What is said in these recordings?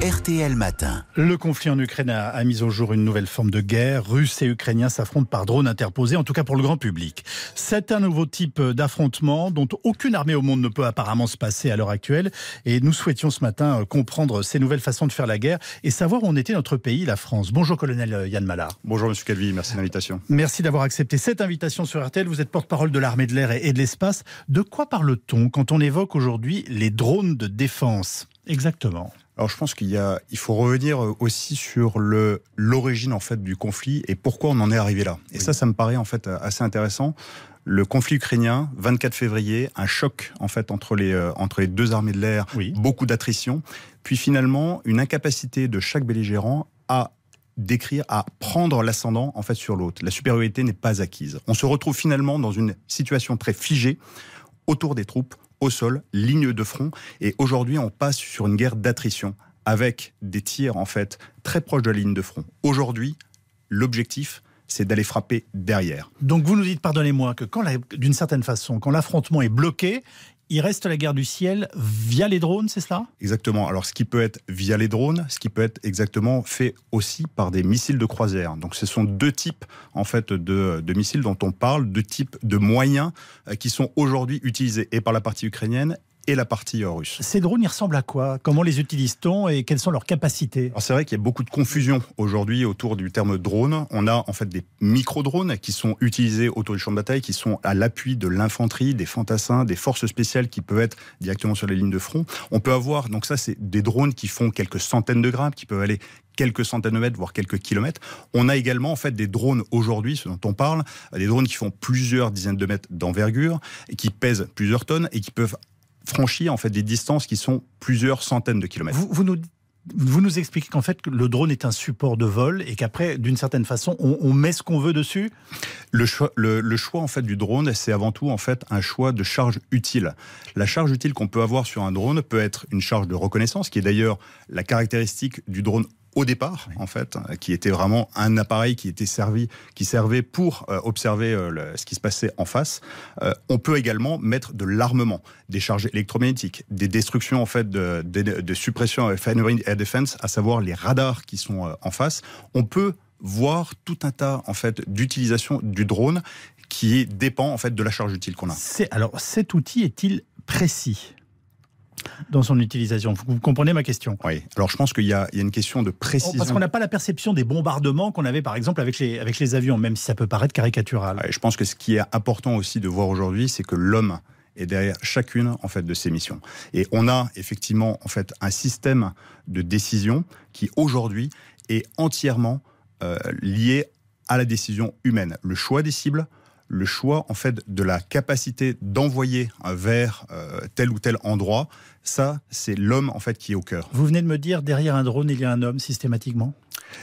RTL Matin. Le conflit en Ukraine a, a, mis au jour une nouvelle forme de guerre. Russes et Ukrainiens s'affrontent par drone interposé, en tout cas pour le grand public. C'est un nouveau type d'affrontement dont aucune armée au monde ne peut apparemment se passer à l'heure actuelle. Et nous souhaitions ce matin euh, comprendre ces nouvelles façons de faire la guerre et savoir où en était notre pays, la France. Bonjour colonel Yann Malard. Bonjour monsieur Calvi, merci de l'invitation. Merci d'avoir accepté cette invitation sur RTL. Vous êtes porte-parole de l'armée de l'air et de l'espace. De quoi parle-t-on quand on évoque aujourd'hui les drones de défense? Exactement. Alors je pense qu'il y a, il faut revenir aussi sur le l'origine en fait du conflit et pourquoi on en est arrivé là. Et oui. ça, ça me paraît en fait assez intéressant. Le conflit ukrainien, 24 février, un choc en fait entre les euh, entre les deux armées de l'air, oui. beaucoup d'attrition, puis finalement une incapacité de chaque belligérant à décrire, à prendre l'ascendant en fait sur l'autre. La supériorité n'est pas acquise. On se retrouve finalement dans une situation très figée autour des troupes, au sol, ligne de front. Et aujourd'hui, on passe sur une guerre d'attrition avec des tirs en fait très proches de la ligne de front. Aujourd'hui, l'objectif, c'est d'aller frapper derrière. Donc vous nous dites, pardonnez-moi, que d'une certaine façon, quand l'affrontement est bloqué, il reste la guerre du ciel via les drones, c'est cela? Exactement. Alors, ce qui peut être via les drones, ce qui peut être exactement fait aussi par des missiles de croisière. Donc, ce sont deux types en fait de, de missiles dont on parle, deux types de moyens euh, qui sont aujourd'hui utilisés et par la partie ukrainienne et la partie russe. Ces drones, ils ressemblent à quoi? Comment les utilise-t-on et quelles sont leurs capacités? C'est vrai qu'il y a beaucoup de confusion aujourd'hui autour du terme drone. On a en fait des micro-drones qui sont utilisés autour du champ de bataille, qui sont à l'appui de l'infanterie, des fantassins, des forces spéciales qui peuvent être directement sur les lignes de front. On peut avoir, donc ça c'est des drones qui font quelques centaines de grammes, qui peuvent aller quelques centaines de mètres, voire quelques kilomètres. On a également en fait des drones aujourd'hui, ce dont on parle, des drones qui font plusieurs dizaines de mètres d'envergure, qui pèsent plusieurs tonnes et qui peuvent franchir en fait des distances qui sont plusieurs centaines de kilomètres. Vous, vous nous vous nous expliquez qu'en fait le drone est un support de vol et qu'après, d'une certaine façon, on, on, met ce qu'on veut dessus? Le choix, le, le choix en fait du drone, c'est avant tout en fait un choix de charge utile. La charge utile qu'on peut avoir sur un drone peut être une charge de reconnaissance, qui est d'ailleurs la caractéristique du drone au départ, en fait, qui était vraiment un appareil qui était servi, qui servait pour euh, observer euh, le, ce qui se passait en face. Euh, on peut également mettre de l'armement, des charges électromagnétiques, des destructions en fait de, de, de suppression air defense, à savoir les radars qui sont en face. On peut voir tout un tas en fait d'utilisation du drone qui dépend en fait de la charge utile qu'on a. Alors cet outil est-il précis? Dans son utilisation. Vous comprenez ma question? Oui. Alors je pense qu'il y, y, a une question de précision. Parce qu'on n'a pas la perception des bombardements qu'on avait par exemple avec les, avec les avions, même si ça peut paraître caricatural. Ouais, je pense que ce qui est important aussi de voir aujourd'hui, c'est que l'homme est derrière chacune en fait de ces missions. Et on a effectivement en fait un système de décision qui aujourd'hui est entièrement euh, lié à la décision humaine. Le choix des cibles, le choix en fait de la capacité d'envoyer vers euh, tel ou tel endroit, ça c'est l'homme en fait qui est au cœur. Vous venez de me dire derrière un drone il y a un homme systématiquement?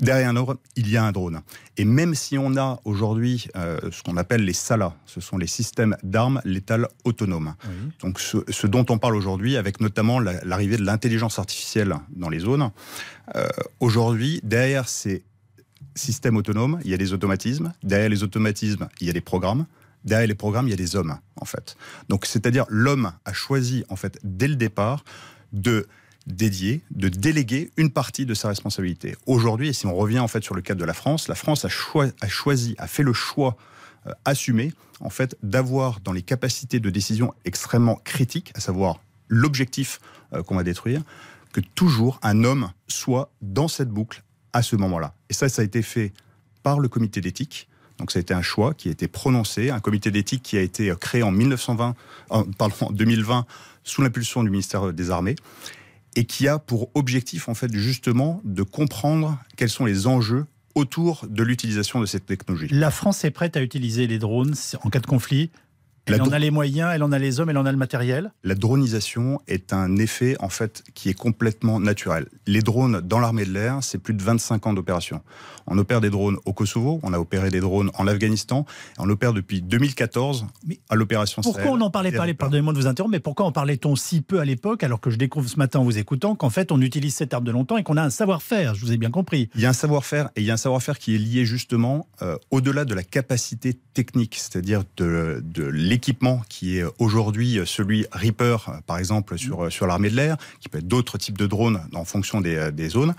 Derrière un drone, il y a un drone. Et même si on a aujourd'hui euh, ce qu'on appelle les SALA, ce sont les systèmes d'armes létales autonomes. Oui. Donc ce, ce, dont on parle aujourd'hui, avec notamment l'arrivée de l'intelligence artificielle dans les zones, euh, aujourd'hui, derrière ces système autonome, il y a des automatismes. Derrière les automatismes, il y a des programmes. Derrière les programmes, il y a des hommes, en fait. Donc, c'est-à-dire, l'homme a choisi, en fait, dès le départ, de dédier, de déléguer une partie de sa responsabilité. Aujourd'hui, et si on revient, en fait, sur le cadre de la France, la France a, a choisi, a fait le choix euh, assumé, en fait, d'avoir dans les capacités de décision extrêmement critiques, à savoir l'objectif euh, qu'on va détruire, que toujours un homme soit dans cette boucle à ce moment-là. Et ça, ça a été fait par le comité d'éthique. Donc ça a été un choix qui a été prononcé, un comité d'éthique qui a été créé en 1920, euh, pardon, en 2020 sous l'impulsion du ministère des Armées et qui a pour objectif en fait justement de comprendre quels sont les enjeux autour de l'utilisation de cette technologie. La France est prête à utiliser les drones en cas de conflit elle la en a les moyens, elle en a les hommes, elle en a le matériel. La dronisation est un effet en fait qui est complètement naturel. Les drones dans l'armée de l'air, c'est plus de 25 ans d'opération. On opère des drones au Kosovo, on a opéré des drones en Afghanistan, on opère depuis 2014 mais à l'opération Pourquoi on n'en parlait pas Pardonnez-moi de vous interrompre, mais pourquoi en parlait-on si peu à l'époque, alors que je découvre ce matin en vous écoutant qu'en fait on utilise cette arme de longtemps et qu'on a un savoir-faire Je vous ai bien compris. Il y a un savoir-faire et il y a un savoir-faire qui est lié justement euh, au-delà de la capacité technique, c'est-à-dire de, de l'équipement qui est aujourd'hui celui Reaper, par exemple, sur, sur l'armée de l'air, qui peut être d'autres types de drones en fonction des, des zones.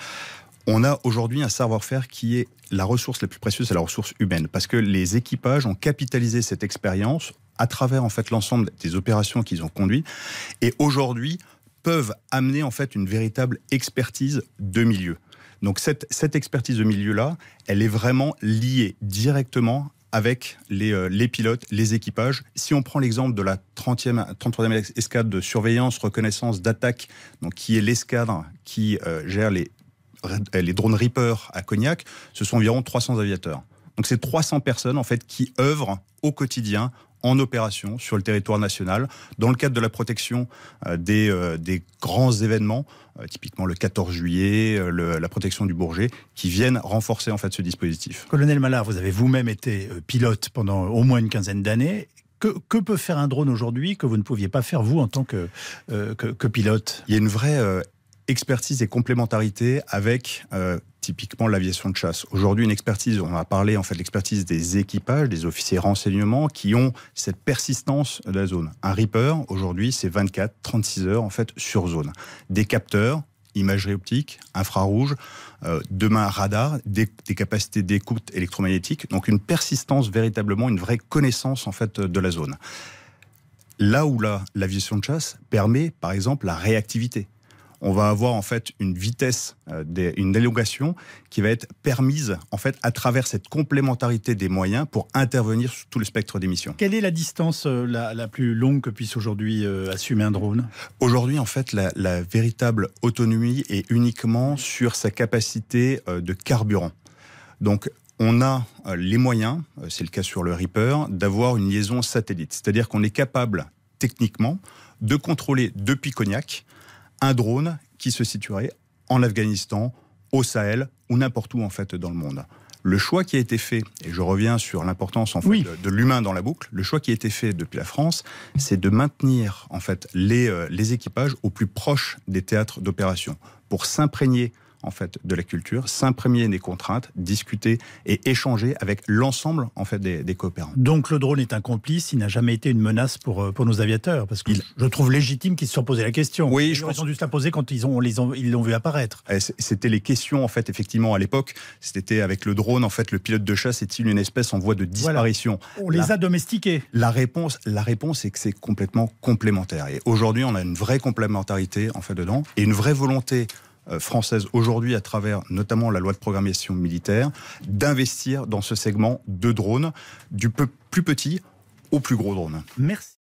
On a aujourd'hui un savoir-faire qui est la ressource la plus précieuse, c'est la ressource humaine, parce que les équipages ont capitalisé cette expérience à travers en fait l'ensemble des opérations qu'ils ont conduites, et aujourd'hui peuvent amener en fait une véritable expertise de milieu. Donc cette, cette expertise de milieu-là, elle est vraiment liée directement avec les, euh, les, pilotes, les équipages. Si on prend l'exemple de la 30e, 33e escadre de surveillance, reconnaissance, d'attaque, qui est l'escadre qui euh, gère les, les drones Reaper à Cognac, ce sont environ 300 aviateurs. Donc c'est 300 personnes en fait qui œuvrent au quotidien en opération sur le territoire national dans le cadre de la protection euh, des, euh, des, grands événements, euh, typiquement le 14 juillet, la protection du Bourget, qui viennent renforcer en fait ce dispositif. Colonel Mallard, vous avez vous-même été pilote pendant au moins une quinzaine d'années. Que, que, peut faire un drone aujourd'hui que vous ne pouviez pas faire vous en tant que, que, que pilote? Il y a une vraie expertise et complémentarité avec euh, typiquement l'aviation de chasse. Aujourd'hui, une expertise, on a parlé en fait de l'expertise des équipages, des officiers renseignements qui ont cette persistance de la zone. Un Reaper, aujourd'hui, c'est 24, 36 heures en fait sur zone. Des capteurs, imagerie optique, infrarouge, euh, demain radar, des, capacités d'écoute électromagnétique, donc une persistance véritablement, une vraie connaissance en fait de la zone. Là où l'aviation de chasse permet, par exemple, la réactivité on va avoir en fait une vitesse, euh, une élongation qui va être permise en fait à travers cette complémentarité des moyens pour intervenir sur tout le spectre d'émissions. Quelle est la distance euh, la, plus longue que puisse aujourd'hui euh, assumer un drone? Aujourd'hui, en fait, la, la, véritable autonomie est uniquement sur sa capacité de carburant. Donc, on a les moyens, c'est le cas sur le Reaper, d'avoir une liaison satellite. C'est-à-dire qu'on est capable techniquement de contrôler depuis Cognac un drone qui se situerait en Afghanistan, au Sahel ou n'importe où en fait dans le monde. Le choix qui a été fait, et je reviens sur l'importance en fait de, l'humain dans la boucle, le choix qui a été fait depuis la France, c'est de maintenir en fait les, euh, les équipages au plus proche des théâtres d'opération pour s'imprégner en fait de la culture, s'imprégner des contraintes, discuter et échanger avec l'ensemble en fait des, coopérants. Donc le drone est un complice, il n'a jamais été une menace pour euh, pour nos aviateurs parce que je trouve légitime qu'ils se soient posé la question. Oui, je pense... ils ont dû se la poser quand ils ont les ont, ils l'ont vu apparaître. Eh, c'était les questions en fait effectivement à l'époque. C'était avec le drone en fait le pilote de chasse est-il une espèce en voie de disparition? On les a domestiqués. La réponse la réponse est que c'est complètement complémentaire et aujourd'hui on a une vraie complémentarité en fait dedans et une vraie volonté française aujourd'hui, à travers notamment la loi de programmation militaire, d'investir dans ce segment de drones, du plus petit au plus gros drone. Merci.